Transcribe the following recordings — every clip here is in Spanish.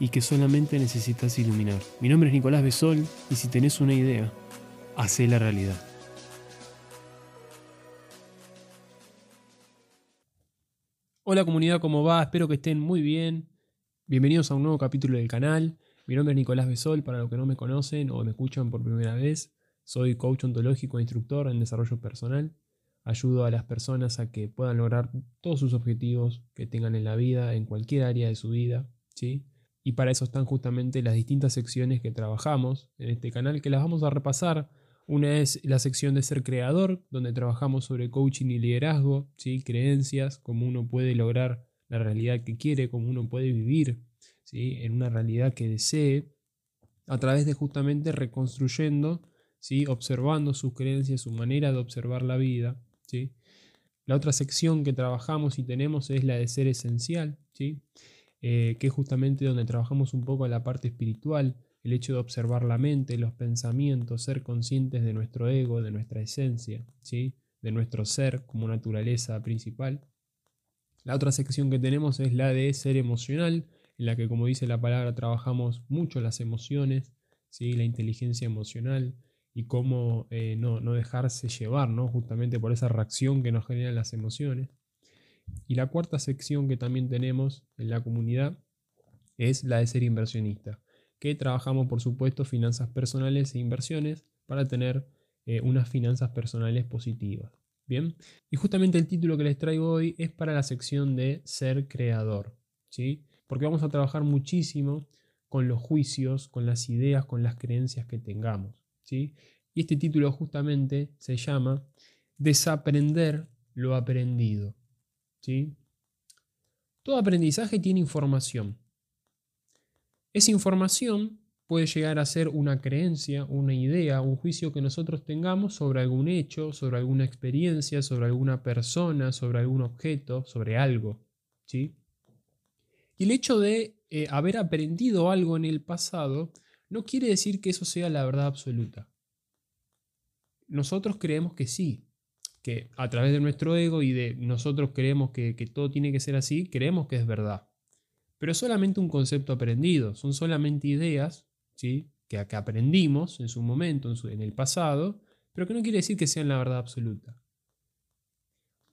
y que solamente necesitas iluminar. Mi nombre es Nicolás Besol y si tenés una idea, hacé la realidad. Hola comunidad, ¿cómo va? Espero que estén muy bien. Bienvenidos a un nuevo capítulo del canal. Mi nombre es Nicolás Besol, para los que no me conocen o me escuchan por primera vez. Soy coach ontológico e instructor en desarrollo personal. Ayudo a las personas a que puedan lograr todos sus objetivos que tengan en la vida, en cualquier área de su vida. ¿sí? Y para eso están justamente las distintas secciones que trabajamos en este canal, que las vamos a repasar. Una es la sección de ser creador, donde trabajamos sobre coaching y liderazgo, ¿sí? creencias, cómo uno puede lograr la realidad que quiere, cómo uno puede vivir ¿sí? en una realidad que desee, a través de justamente reconstruyendo, ¿sí? observando sus creencias, su manera de observar la vida. ¿sí? La otra sección que trabajamos y tenemos es la de ser esencial, ¿sí? Eh, que es justamente donde trabajamos un poco la parte espiritual, el hecho de observar la mente, los pensamientos, ser conscientes de nuestro ego, de nuestra esencia, ¿sí? de nuestro ser como naturaleza principal. La otra sección que tenemos es la de ser emocional, en la que como dice la palabra trabajamos mucho las emociones, ¿sí? la inteligencia emocional y cómo eh, no, no, dejarse llevar ¿no? justamente por esa reacción que nos generan las emociones. Y la cuarta sección que también tenemos en la comunidad es la de ser inversionista, que trabajamos por supuesto finanzas personales e inversiones para tener eh, unas finanzas personales positivas. Bien, y justamente el título que les traigo hoy es para la sección de ser creador, ¿sí? Porque vamos a trabajar muchísimo con los juicios, con las ideas, con las creencias que tengamos, ¿sí? Y este título justamente se llama Desaprender lo aprendido. ¿Sí? Todo aprendizaje tiene información. Esa información puede llegar a ser una creencia, una idea, un juicio que nosotros tengamos sobre algún hecho, sobre alguna experiencia, sobre alguna persona, sobre algún objeto, sobre algo. ¿sí? Y el hecho de eh, haber aprendido algo en el pasado no quiere decir que eso sea la verdad absoluta. Nosotros creemos que sí, que a través de nuestro ego y de nosotros creemos que, todo tiene que ser así, creemos que es verdad. Pero es solamente un concepto aprendido, son solamente ideas ¿sí? que, que aprendimos en su momento, en, en el pasado, pero que no quiere decir que sean la verdad absoluta.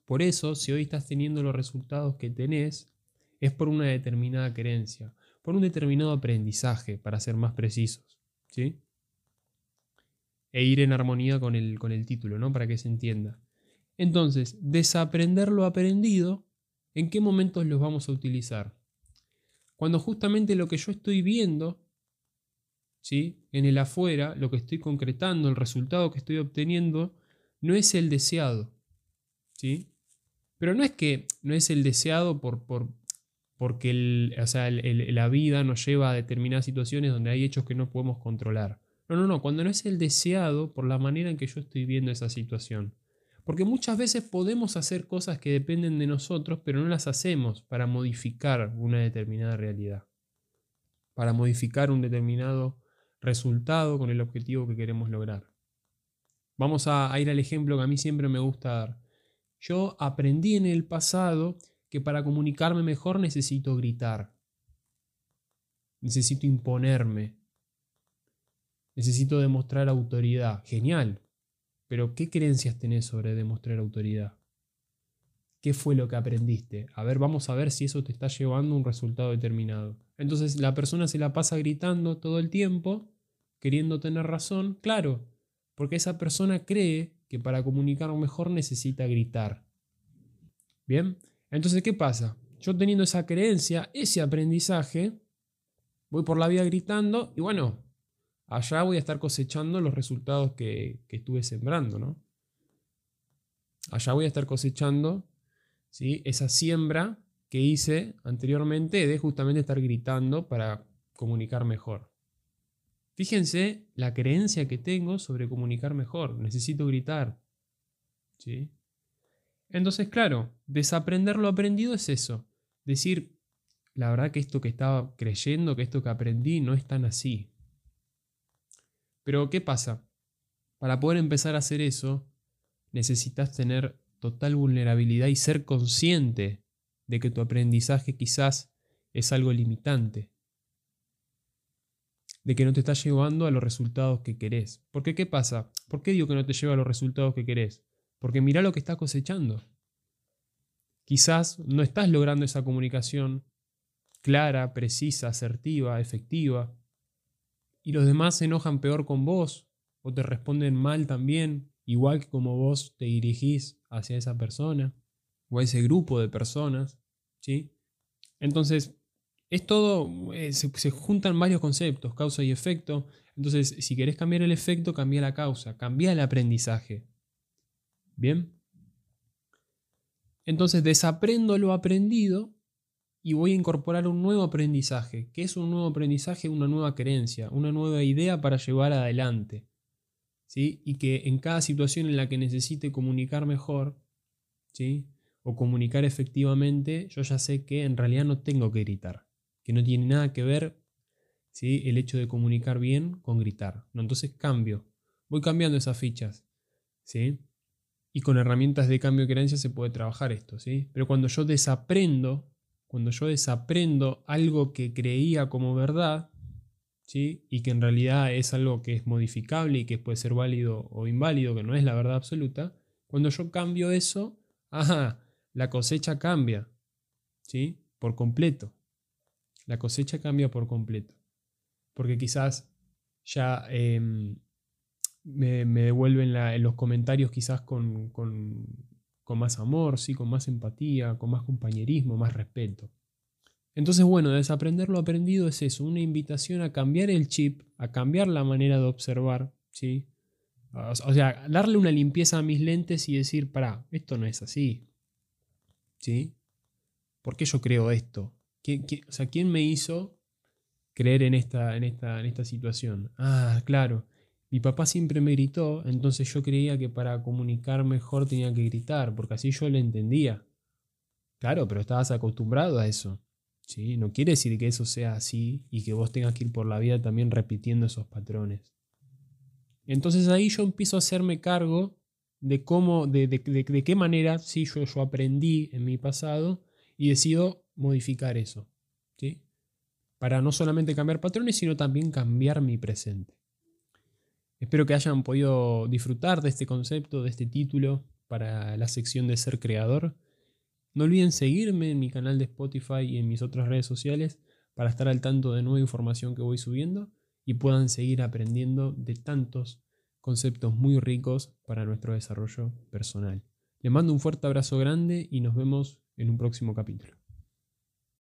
Por eso, si hoy estás teniendo los resultados que tenés, es por una determinada creencia, por un determinado aprendizaje, para ser más precisos. ¿sí? E ir en armonía con el, con el título, ¿no? Para que se entienda. Entonces, desaprender lo aprendido, ¿en qué momentos los vamos a utilizar? Cuando justamente lo que yo estoy viendo, ¿sí? en el afuera, lo que estoy concretando, el resultado que estoy obteniendo, no es el deseado. ¿sí? Pero no es que no es el deseado por, por porque la vida nos lleva a determinadas situaciones donde hay hechos que no podemos controlar. No, no, no, cuando no es el deseado por la manera en que yo estoy viendo esa situación. Porque muchas veces podemos hacer cosas que dependen de nosotros, pero no las hacemos para modificar una determinada realidad, para modificar un determinado resultado con el objetivo que queremos lograr. Vamos a, ir al ejemplo que a mí siempre me gusta dar. Yo aprendí en el pasado que para comunicarme mejor necesito gritar, necesito imponerme, necesito demostrar autoridad. Genial, pero ¿qué creencias tenés sobre demostrar autoridad? ¿Qué fue lo que aprendiste? A ver, vamos a ver si eso te está llevando a un resultado determinado. Entonces la persona se la pasa gritando todo el tiempo, queriendo tener razón, claro, porque esa persona cree que para comunicar mejor necesita gritar. Bien, entonces, ¿qué pasa? Yo teniendo esa creencia, ese aprendizaje, voy por la vida gritando y bueno, allá voy a estar cosechando los resultados que, estuve sembrando, ¿no? Allá voy a estar cosechando ¿sí? esa siembra que hice anteriormente de justamente estar gritando para comunicar mejor. Fíjense la creencia que tengo sobre comunicar mejor. Necesito gritar. ¿Sí? Entonces, claro, desaprender lo aprendido es eso. Decir, la verdad que esto que estaba creyendo, que esto que aprendí no es tan así. Pero, ¿qué pasa? Para poder empezar a hacer eso, necesitas tener total vulnerabilidad y ser consciente de que tu aprendizaje quizás es algo limitante. De que no te está llevando a los resultados que querés. Porque ¿qué pasa? ¿Por qué digo que no te lleva a los resultados que querés? Porque mira lo que estás cosechando. Quizás no estás logrando esa comunicación clara, precisa, asertiva, efectiva. Y los demás se enojan peor con vos o te responden mal también, igual que como vos te dirigís hacia esa persona o a ese grupo de personas. ¿sí? Entonces, es todo, eh, se, se, juntan varios conceptos, causa y efecto. Entonces, si querés cambiar el efecto, cambia la causa, cambia el aprendizaje. ¿Bien? Entonces desaprendo lo aprendido y voy a incorporar un nuevo aprendizaje. ¿Qué es un nuevo aprendizaje? Una nueva creencia, una nueva idea para llevar adelante. ¿sí? Y que en cada situación en la que necesite comunicar mejor, ¿sí? o comunicar efectivamente, yo ya sé que en realidad no tengo que gritar, que no tiene nada que ver ¿sí? el hecho de comunicar bien con gritar. ¿no? Entonces cambio, voy cambiando esas fichas. ¿sí? Y con herramientas de cambio de creencia se puede trabajar esto, ¿sí? Pero cuando yo desaprendo, cuando yo desaprendo algo que creía como verdad, ¿sí? Y que en realidad es algo que es modificable y que puede ser válido o inválido, que no es la verdad absoluta, cuando yo cambio eso, ajá, la cosecha cambia, ¿sí? Por completo. La cosecha cambia por completo. Porque quizás ya em, me, devuelven en los comentarios quizás con, más amor, ¿sí? con más empatía, con más compañerismo, más respeto. Entonces, bueno, desaprender lo aprendido es eso, una invitación a cambiar el chip, a cambiar la manera de observar, ¿sí? O sea, darle una limpieza a mis lentes y decir, para, esto no es así, ¿sí? ¿Por qué yo creo esto? sea, ¿quién me hizo creer en esta, en, esta, en esta situación? Ah, claro, mi papá siempre me gritó, entonces yo creía que para comunicar mejor tenía que gritar, porque así yo lo entendía. Claro, pero estabas acostumbrado a eso. ¿sí? No quiere decir que eso sea así y que vos tengas que ir por la vida también repitiendo esos patrones. Entonces ahí yo empiezo a hacerme cargo de cómo, de, de, qué manera sí, yo, yo aprendí en mi pasado y decido modificar eso. ¿sí? Para no solamente cambiar patrones, sino también cambiar mi presente. Espero que hayan podido disfrutar de este concepto, de este título para la sección de ser creador. No olviden seguirme en mi canal de Spotify y en mis otras redes sociales para estar al tanto de nueva información que voy subiendo y puedan seguir aprendiendo de tantos conceptos muy ricos para nuestro desarrollo personal. Les mando un fuerte abrazo grande y nos vemos en un próximo capítulo.